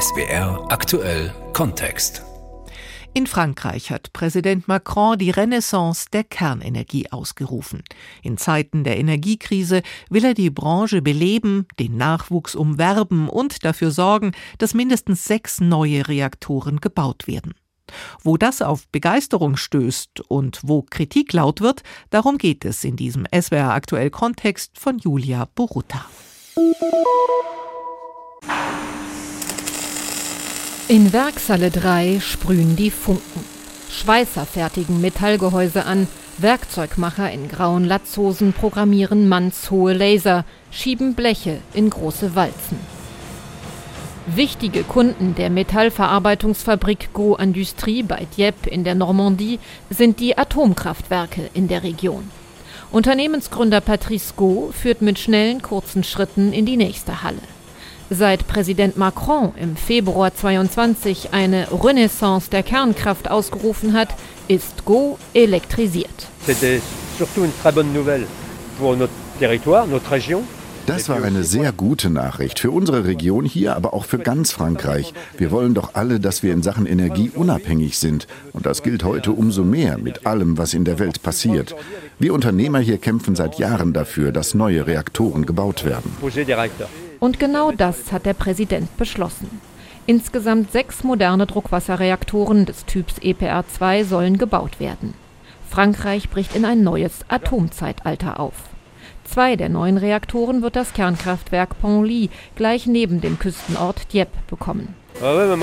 SWR aktuell Kontext. In Frankreich hat Präsident Macron die Renaissance der Kernenergie ausgerufen. In Zeiten der Energiekrise will er die Branche beleben, den Nachwuchs umwerben und dafür sorgen, dass mindestens sechs neue Reaktoren gebaut werden. Wo das auf Begeisterung stößt und wo Kritik laut wird, darum geht es in diesem SWR aktuell Kontext von Julia Borutta. In Werkshalle 3 sprühen die Funken. Schweißer fertigen Metallgehäuse an, Werkzeugmacher in grauen Latzhosen programmieren mannshohe Laser, schieben Bleche in große Walzen. Wichtige Kunden der Metallverarbeitungsfabrik Gros Industrie bei Dieppe in der Normandie sind die Atomkraftwerke in der Region. Unternehmensgründer Patrice Gau führt mit schnellen, kurzen Schritten in die nächste Halle. Seit Präsident Macron im Februar 22 eine Renaissance der Kernkraft ausgerufen hat, ist Go elektrisiert. Das war eine sehr gute Nachricht für unsere Region hier, aber auch für ganz Frankreich. Wir wollen doch alle, dass wir in Sachen Energie unabhängig sind. Und das gilt heute umso mehr mit allem, was in der Welt passiert. Wir Unternehmer hier kämpfen seit Jahren dafür, dass neue Reaktoren gebaut werden. Und genau das hat der Präsident beschlossen. Insgesamt sechs moderne Druckwasserreaktoren des Typs EPR2 sollen gebaut werden. Frankreich bricht in ein neues Atomzeitalter auf. Zwei der neuen Reaktoren wird das Kernkraftwerk Penly gleich neben dem Küstenort Dieppe bekommen. Euh,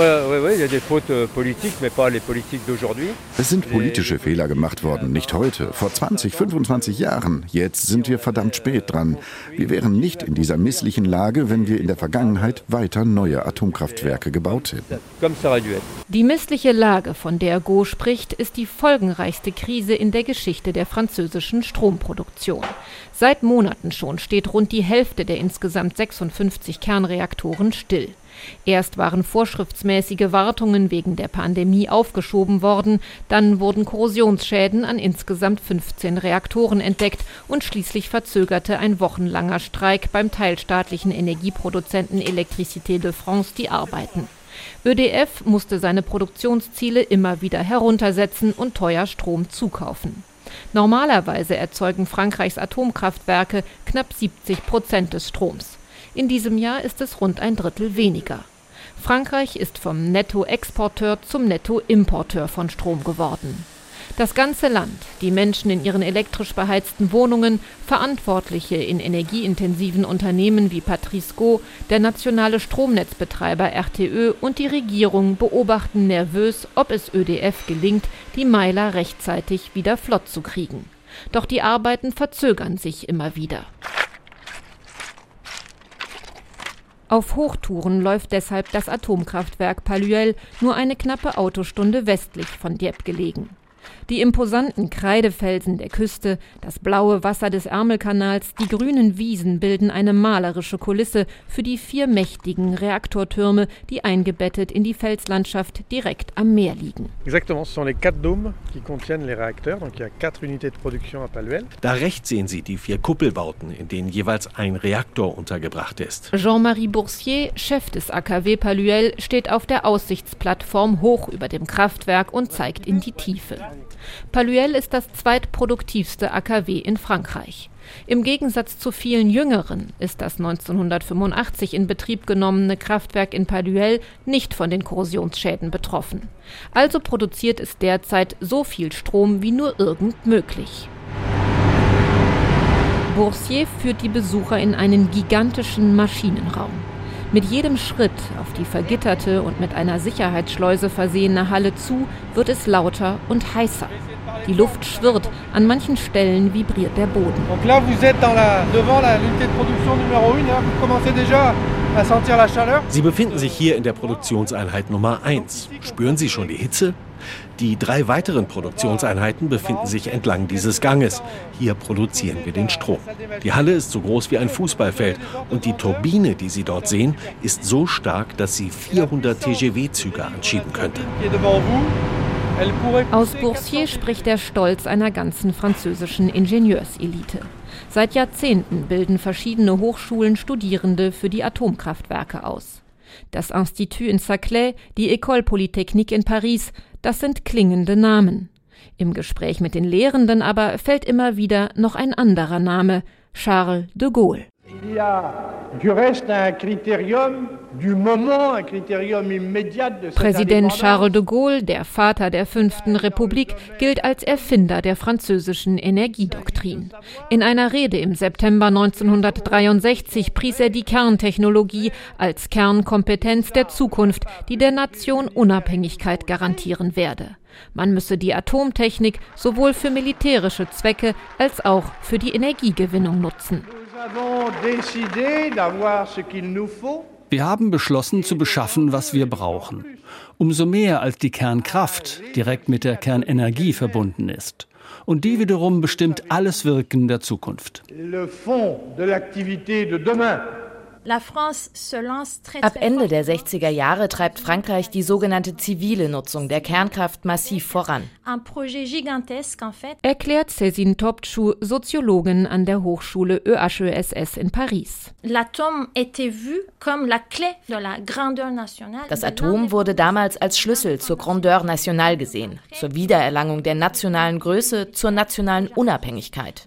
es sind politische Fehler gemacht worden, nicht heute, vor 20, 25 Jahren. Jetzt sind wir verdammt spät dran. Wir wären nicht in dieser misslichen Lage, wenn wir in der Vergangenheit weiter neue Atomkraftwerke gebaut hätten. Die missliche Lage, von der Go spricht, ist die folgenreichste Krise in der Geschichte der französischen Stromproduktion. Seit Monaten schon steht rund die Hälfte der insgesamt 56 Kernreaktoren still. Erst waren vorschriftsmäßige Wartungen wegen der Pandemie aufgeschoben worden, dann wurden Korrosionsschäden an insgesamt 15 Reaktoren entdeckt und schließlich verzögerte ein wochenlanger Streik beim teilstaatlichen Energieproduzenten Electricité de France die Arbeiten. ÖDF musste seine Produktionsziele immer wieder heruntersetzen und teuer Strom zukaufen. Normalerweise erzeugen Frankreichs Atomkraftwerke knapp 70 Prozent des Stroms. In diesem Jahr ist es rund ein Drittel weniger. Frankreich ist vom Nettoexporteur zum Nettoimporteur von Strom geworden. Das ganze Land, die Menschen in ihren elektrisch beheizten Wohnungen, Verantwortliche in energieintensiven Unternehmen wie Patrice Go, der nationale Stromnetzbetreiber RTÖ und die Regierung beobachten nervös, ob es ÖDF gelingt, die Meiler rechtzeitig wieder flott zu kriegen. Doch die Arbeiten verzögern sich immer wieder. Auf Hochtouren läuft deshalb das Atomkraftwerk Paluel nur eine knappe Autostunde westlich von Dieppe gelegen. Die imposanten Kreidefelsen der Küste, das blaue Wasser des Ärmelkanals, die grünen Wiesen bilden eine malerische Kulisse für die vier mächtigen Reaktortürme, die eingebettet in die Felslandschaft direkt am Meer liegen. Da rechts sehen Sie die vier Kuppelbauten, in denen jeweils ein Reaktor untergebracht ist. Jean-Marie Boursier, Chef des AKW Paluel, steht auf der Aussichtsplattform hoch über dem Kraftwerk und zeigt in die Tiefe. Paluel ist das zweitproduktivste AKW in Frankreich. Im Gegensatz zu vielen jüngeren ist das 1985 in Betrieb genommene Kraftwerk in Paluel nicht von den Korrosionsschäden betroffen. Also produziert es derzeit so viel Strom wie nur irgend möglich. Boursier führt die Besucher in einen gigantischen Maschinenraum. Mit jedem Schritt auf die vergitterte und mit einer Sicherheitsschleuse versehene Halle zu, wird es lauter und heißer. Die Luft schwirrt, an manchen Stellen vibriert der Boden. Sie befinden sich hier in der Produktionseinheit Nummer 1. Spüren Sie schon die Hitze? Die drei weiteren Produktionseinheiten befinden sich entlang dieses Ganges. Hier produzieren wir den Strom. Die Halle ist so groß wie ein Fußballfeld und die Turbine, die Sie dort sehen, ist so stark, dass sie 400 TGW-Züge anschieben könnte. Aus Boursier spricht der Stolz einer ganzen französischen Ingenieurselite. Seit Jahrzehnten bilden verschiedene Hochschulen Studierende für die Atomkraftwerke aus. Das Institut in Saclay, die École Polytechnique in Paris, das sind klingende Namen. Im Gespräch mit den Lehrenden aber fällt immer wieder noch ein anderer Name, Charles de Gaulle. Präsident Charles de Gaulle, der Vater der fünften Republik, gilt als Erfinder der französischen Energiedoktrin. In einer Rede im September 1963 pries er die Kerntechnologie als Kernkompetenz der Zukunft, die der Nation Unabhängigkeit garantieren werde. Man müsse die Atomtechnik sowohl für militärische Zwecke als auch für die Energiegewinnung nutzen. Wir haben beschlossen zu beschaffen, was wir brauchen. Umso mehr als die Kernkraft direkt mit der Kernenergie verbunden ist. Und die wiederum bestimmt alles Wirken der Zukunft. Le fond de l'activité de demain Ab Ende der 60er Jahre treibt Frankreich die sogenannte zivile Nutzung der Kernkraft massiv voran. Erklärt Cézine Topçu, Soziologin an der Hochschule EHESS in Paris. Das Atom wurde damals als Schlüssel zur Grandeur nationale gesehen, zur Wiedererlangung der nationalen Größe, zur nationalen Unabhängigkeit.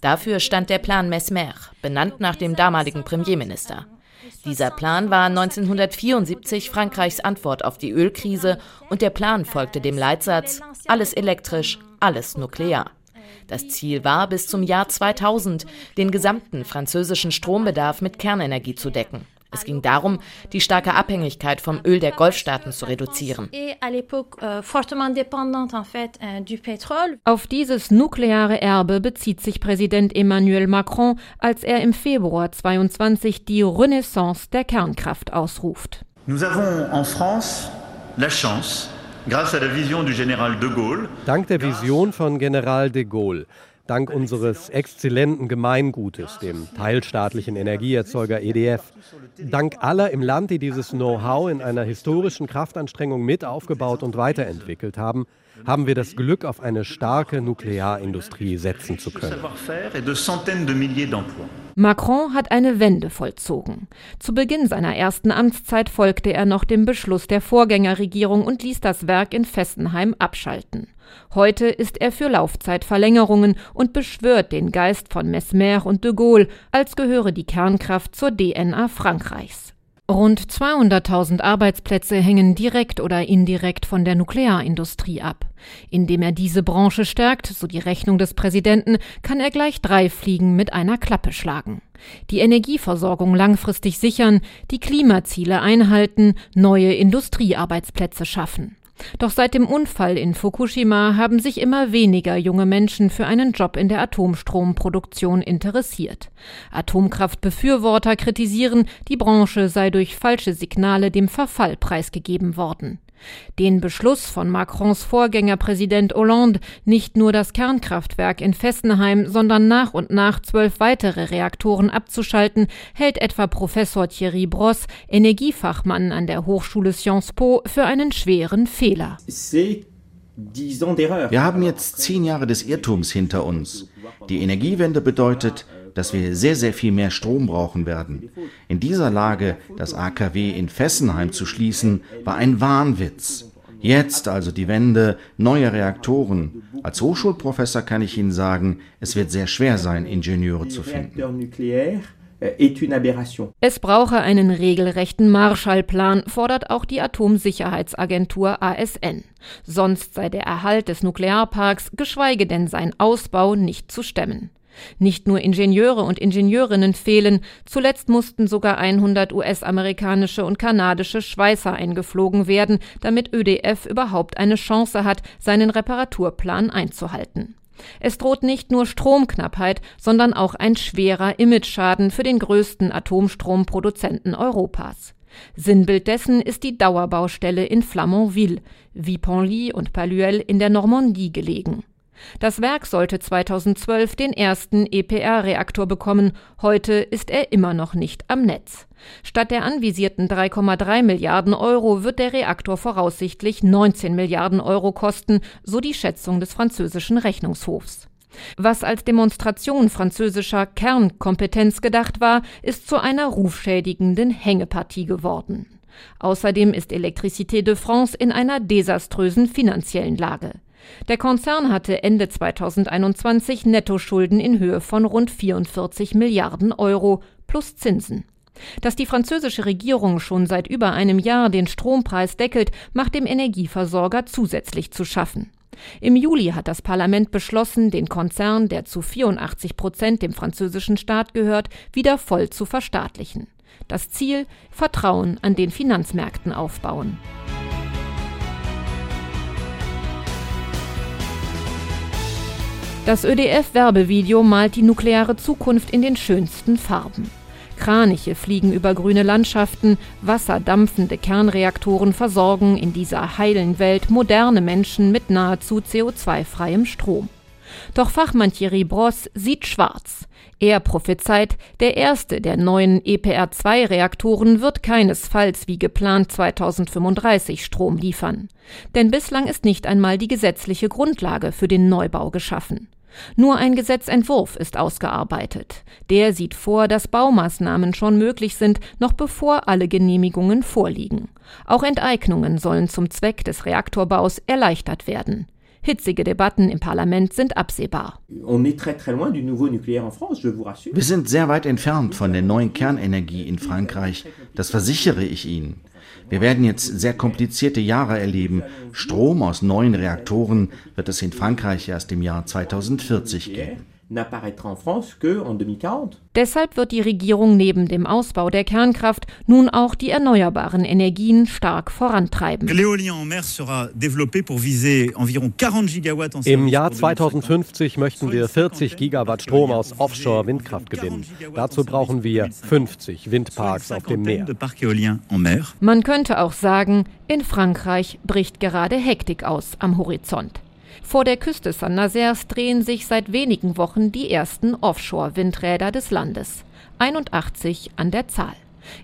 Dafür stand der Plan Mesmer, benannt nach dem damaligen Premierminister. Dieser Plan war 1974 Frankreichs Antwort auf die Ölkrise und der Plan folgte dem Leitsatz alles elektrisch, alles nuklear. Das Ziel war, bis zum Jahr 2000 den gesamten französischen Strombedarf mit Kernenergie zu decken. Es ging darum, die starke Abhängigkeit vom Öl der Golfstaaten zu reduzieren. Euh, euh, Auf dieses nukleare Erbe bezieht sich Präsident Emmanuel Macron, als er im Februar 22 die Renaissance der Kernkraft ausruft. Nous avons en France la chance Dank der Vision von General de Gaulle dank unseres exzellenten Gemeingutes, dem teilstaatlichen Energieerzeuger EDF, dank aller im Land, die dieses Know-how in einer historischen Kraftanstrengung mit aufgebaut und weiterentwickelt haben, haben wir das Glück, auf eine starke Nuklearindustrie setzen zu können. Macron hat eine Wende vollzogen. Zu Beginn seiner ersten Amtszeit folgte er noch dem Beschluss der Vorgängerregierung und ließ das Werk in Fessenheim abschalten. Heute ist er für Laufzeitverlängerungen und beschwört den Geist von Mesmer und de Gaulle, als gehöre die Kernkraft zur DNA Frankreichs. Rund 200.000 Arbeitsplätze hängen direkt oder indirekt von der Nuklearindustrie ab. Indem er diese Branche stärkt, so die Rechnung des Präsidenten, kann er gleich drei Fliegen mit einer Klappe schlagen. Die Energieversorgung langfristig sichern, die Klimaziele einhalten, neue Industriearbeitsplätze schaffen. Doch seit dem Unfall in Fukushima haben sich immer weniger junge Menschen für einen Job in der Atomstromproduktion interessiert. Atomkraftbefürworter kritisieren, die Branche sei durch falsche Signale dem Verfall preisgegeben worden. Den Beschluss von Macrons Vorgänger Präsident Hollande, nicht nur das Kernkraftwerk in Fessenheim, sondern nach und nach zwölf weitere Reaktoren abzuschalten, hält etwa Professor Thierry Bross, Energiefachmann an der Hochschule Sciences Po, für einen schweren Fehler. Wir haben jetzt zehn Jahre des Irrtums hinter uns. Die Energiewende bedeutet, dass wir sehr, sehr viel mehr Strom brauchen werden. In dieser Lage das AKW in Fessenheim zu schließen, war ein Wahnwitz. Jetzt also die Wende, neue Reaktoren. Als Hochschulprofessor kann ich Ihnen sagen, es wird sehr schwer sein, Ingenieure zu finden. Es brauche einen regelrechten Marshallplan, fordert auch die Atomsicherheitsagentur ASN. Sonst sei der Erhalt des Nuklearparks, geschweige denn sein Ausbau, nicht zu stemmen. Nicht nur Ingenieure und Ingenieurinnen fehlen, zuletzt mussten sogar 100 US-amerikanische und kanadische Schweißer eingeflogen werden, damit ÖDF überhaupt eine Chance hat, seinen Reparaturplan einzuhalten. Es droht nicht nur Stromknappheit, sondern auch ein schwerer Imageschaden für den größten Atomstromproduzenten Europas. Sinnbild dessen ist die Dauerbaustelle in Flamanville, Viponly und Paluel in der Normandie gelegen. Das Werk sollte 2012 den ersten EPR-Reaktor bekommen, heute ist er immer noch nicht am Netz. Statt der anvisierten 3,3 Milliarden Euro wird der Reaktor voraussichtlich 19 Milliarden Euro kosten, so die Schätzung des französischen Rechnungshofs. Was als Demonstration französischer Kernkompetenz gedacht war, ist zu einer rufschädigenden Hängepartie geworden. Außerdem ist Electricité de France in einer desaströsen finanziellen Lage. Der Konzern hatte Ende 2021 Nettoschulden in Höhe von rund 44 Milliarden Euro plus Zinsen. Dass die französische Regierung schon seit über einem Jahr den Strompreis deckelt, macht dem Energieversorger zusätzlich zu schaffen. Im Juli hat das Parlament beschlossen, den Konzern, der zu 84 Prozent dem französischen Staat gehört, wieder voll zu verstaatlichen. Das Ziel Vertrauen an den Finanzmärkten aufbauen. Das ÖDF-Werbevideo malt die nukleare Zukunft in den schönsten Farben. Kraniche fliegen über grüne Landschaften, wasserdampfende Kernreaktoren versorgen in dieser heilen Welt moderne Menschen mit nahezu CO2-freiem Strom. Doch Fachmann Thierry Bross sieht schwarz. Er prophezeit, der erste der neuen EPR2-Reaktoren wird keinesfalls wie geplant 2035 Strom liefern. Denn bislang ist nicht einmal die gesetzliche Grundlage für den Neubau geschaffen. Nur ein Gesetzentwurf ist ausgearbeitet. Der sieht vor, dass Baumaßnahmen schon möglich sind, noch bevor alle Genehmigungen vorliegen. Auch Enteignungen sollen zum Zweck des Reaktorbaus erleichtert werden. Hitzige Debatten im Parlament sind absehbar. Wir sind sehr weit entfernt von der neuen Kernenergie in Frankreich, das versichere ich Ihnen. Wir werden jetzt sehr komplizierte Jahre erleben. Strom aus neuen Reaktoren wird es in Frankreich erst im Jahr 2040 geben n'apparaîtra en France que en 2040. Deshalb wird die Regierung neben dem Ausbau der Kernkraft nun auch die erneuerbaren Energien stark vorantreiben. Im Jahr 2050 möchten wir 40 Gigawatt Strom aus Offshore-Windkraft gewinnen. Dazu brauchen wir 50 Windparks auf dem Meer. Man könnte auch sagen, in Frankreich bricht gerade Hektik aus am Horizont. Vor der Küste Saint-Nazers drehen sich seit wenigen Wochen die ersten Offshore-Windräder des Landes. 81 an der Zahl.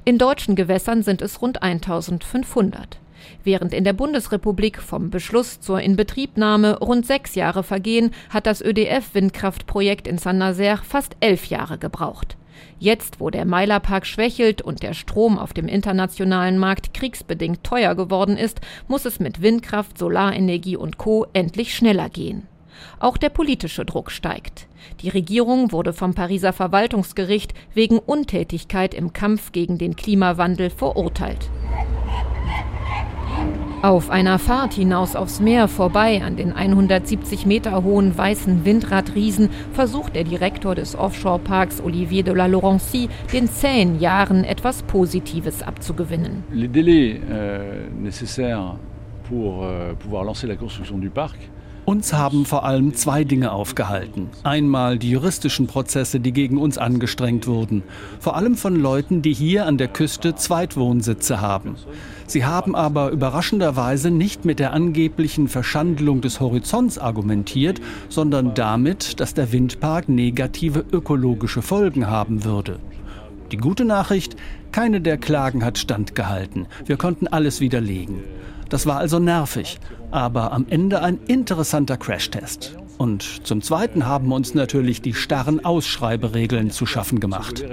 In deutschen Gewässern sind es rund 1500. Während in der Bundesrepublik vom Beschluss zur Inbetriebnahme rund sechs Jahre vergehen, hat das ÖDF-Windkraftprojekt in Saint-Nazaire fast elf Jahre gebraucht. Jetzt, wo der Meilerpark schwächelt und der Strom auf dem internationalen Markt kriegsbedingt teuer geworden ist, muss es mit Windkraft, Solarenergie und Co. endlich schneller gehen. Auch der politische Druck steigt. Die Regierung wurde vom Pariser Verwaltungsgericht wegen Untätigkeit im Kampf gegen den Klimawandel verurteilt. Auf einer Fahrt hinaus aufs Meer vorbei an den 170 Meter hohen weißen Windradriesen versucht der Direktor des Offshore-Parks Olivier de la Laurencie den zehn Jahren etwas Positives abzugewinnen. Les délais euh, nécessaires pour euh, pouvoir lancer la construction du parc uns haben vor allem zwei Dinge aufgehalten. Einmal die juristischen Prozesse, die gegen uns angestrengt wurden. Vor allem von Leuten, die hier an der Küste Zweitwohnsitze haben. Sie haben aber überraschenderweise nicht mit der angeblichen Verschandelung des Horizonts argumentiert, sondern damit, dass der Windpark negative ökologische Folgen haben würde. Die gute Nachricht, keine der Klagen hat standgehalten. Wir konnten alles widerlegen. Das war also nervig, aber am Ende ein interessanter Crashtest. Und zum Zweiten haben uns natürlich die starren Ausschreiberegeln zu schaffen gemacht.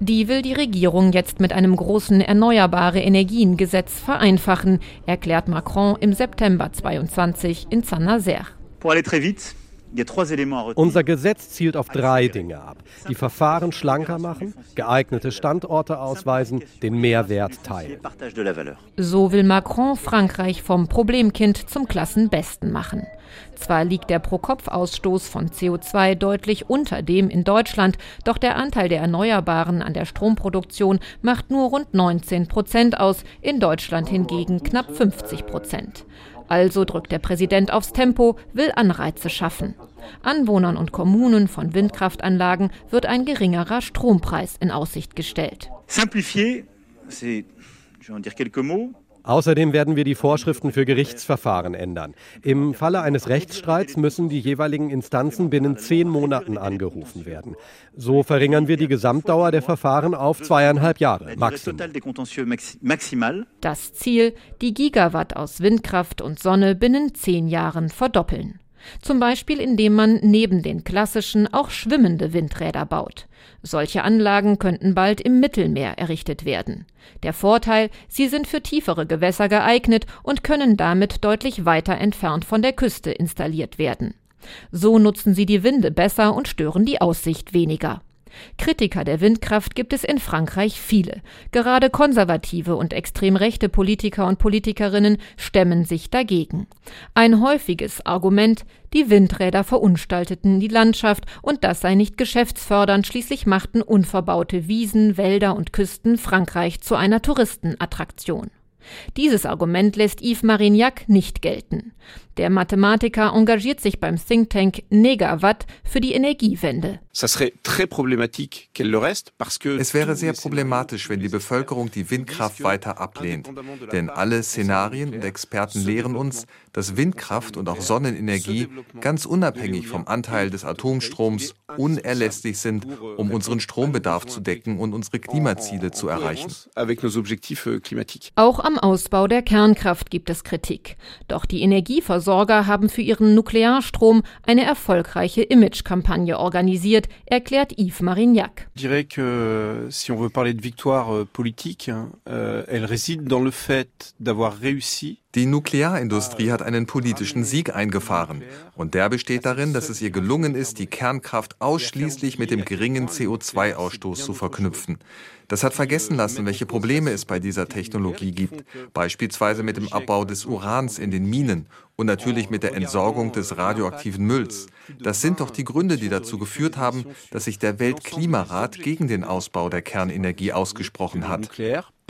Die will die Regierung jetzt mit einem großen Erneuerbare Energien-Gesetz vereinfachen, erklärt Macron im September 22 in Saint-Nazaire. Unser Gesetz zielt auf drei Dinge ab. Die Verfahren schlanker machen, geeignete Standorte ausweisen, den Mehrwert teilen. So will Macron Frankreich vom Problemkind zum Klassenbesten machen. Zwar liegt der Pro-Kopf-Ausstoß von CO2 deutlich unter dem in Deutschland, doch der Anteil der Erneuerbaren an der Stromproduktion macht nur rund 19 Prozent aus, in Deutschland hingegen knapp 50 Prozent. Also drückt der Präsident aufs Tempo, will Anreize schaffen. Anwohnern und Kommunen von Windkraftanlagen wird ein geringerer Strompreis in Aussicht gestellt. Simplifier, c'est, je vais en dire quelques mots, Außerdem werden wir die Vorschriften für Gerichtsverfahren ändern. Im Falle eines Rechtsstreits müssen die jeweiligen Instanzen binnen zehn Monaten angerufen werden. So verringern wir die Gesamtdauer der Verfahren auf zweieinhalb Jahre maximal. Das Ziel, die Gigawatt aus Windkraft und Sonne binnen zehn Jahren verdoppeln. Zum Beispiel indem man neben den klassischen auch schwimmende Windräder baut. Solche Anlagen könnten bald im Mittelmeer errichtet werden. Der Vorteil, sie sind für tiefere Gewässer geeignet und können damit deutlich weiter entfernt von der Küste installiert werden. So nutzen sie die Winde besser und stören die Aussicht weniger. Kritiker der Windkraft gibt es in Frankreich viele. Gerade konservative und extrem rechte Politiker und Politikerinnen stemmen sich dagegen. Ein häufiges Argument, die Windräder verunstalteten die Landschaft und das sei nicht geschäftsfördernd, schließlich machten unverbaute Wiesen, Wälder und Küsten Frankreich zu einer Touristenattraktion. Dieses Argument lässt Yves Marignac nicht gelten. Der Mathematiker engagiert sich beim Think Tank Negawatt für die Energiewende. Es wäre sehr problematisch, wenn die Bevölkerung die Windkraft weiter ablehnt. Denn alle Szenarien und Experten lehren uns, dass Windkraft und auch Sonnenenergie ganz unabhängig vom Anteil des Atomstroms unerlässlich sind, um unseren Strombedarf zu decken und unsere Klimaziele zu erreichen. Auch am Ausbau der Kernkraft gibt es Kritik. Doch die Energieversorgung Versorger haben für ihren Nuklearstrom eine erfolgreiche Imagekampagne organisiert, Yves Marignac. Ich dirais que si on veut parler de victoire euh, politique, euh, elle réside dans le fait d'avoir réussi die Nuklearindustrie hat einen politischen Sieg eingefahren. Und der besteht darin, dass es ihr gelungen ist, die Kernkraft ausschließlich mit dem geringen CO2-Ausstoß zu verknüpfen. Das hat vergessen lassen, welche Probleme es bei dieser Technologie gibt, beispielsweise mit dem Abbau des Urans in den Minen und natürlich mit der Entsorgung des radioaktiven Mülls. Das sind doch die Gründe, die dazu geführt haben, dass sich der Weltklimarat gegen den Ausbau der Kernenergie ausgesprochen hat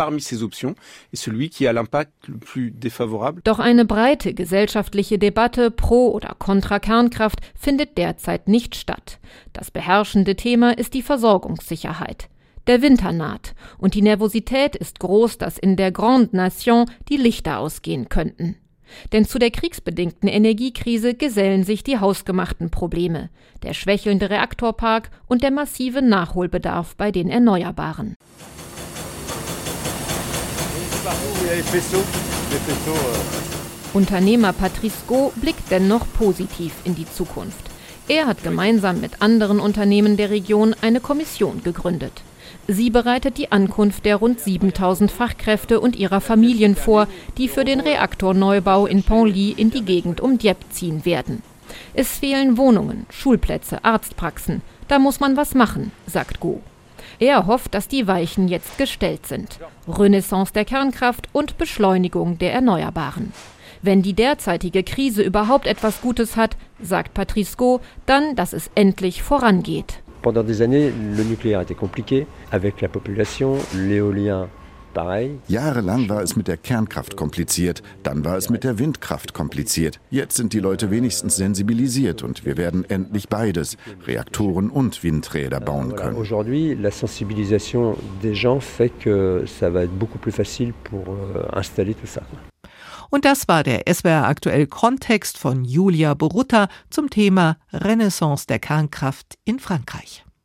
parmi ces options est celui qui a l'impact le plus défavorable. Doch eine breite gesellschaftliche Debatte pro oder contra Kernkraft findet derzeit nicht statt. Das beherrschende Thema ist die Versorgungssicherheit. Der Winter naht und die Nervosität ist groß, dass in der Grande Nation die Lichter ausgehen könnten. Denn zu der kriegsbedingten Energiekrise gesellen sich die hausgemachten Probleme, der schwächelnde Reaktorpark und der massive Nachholbedarf bei den Erneuerbaren. Unternehmer Patrice Go blickt dennoch positiv in die Zukunft. Er hat gemeinsam mit anderen Unternehmen der Region eine Kommission gegründet. Sie bereitet die Ankunft der rund 7000 Fachkräfte und ihrer Familien vor, die für den Reaktorneubau in Penly in die Gegend um Dieppe ziehen werden. Es fehlen Wohnungen, Schulplätze, Arztpraxen. Da muss man was machen, sagt Go. Er hofft, dass die Weichen jetzt gestellt sind. Renaissance der Kernkraft und Beschleunigung der Erneuerbaren. Wenn die derzeitige Krise überhaupt etwas Gutes hat, sagt Patrice Go, dann, dass es endlich vorangeht. Pendant des années, le nucléaire était compliqué avec la population, l'éolien Jahrelang war es mit der Kernkraft kompliziert, dann war es mit der Windkraft kompliziert. Jetzt sind die Leute wenigstens sensibilisiert und wir werden endlich beides, Reaktoren und Windräder bauen können. Aujourd'hui, la sensibilisation des gens fait que ça va être beaucoup plus facile pour euh, installer tout ça. Und das war der SWR aktuell Kontext von Julia Borutta zum Thema Renaissance der Kernkraft in Frankreich.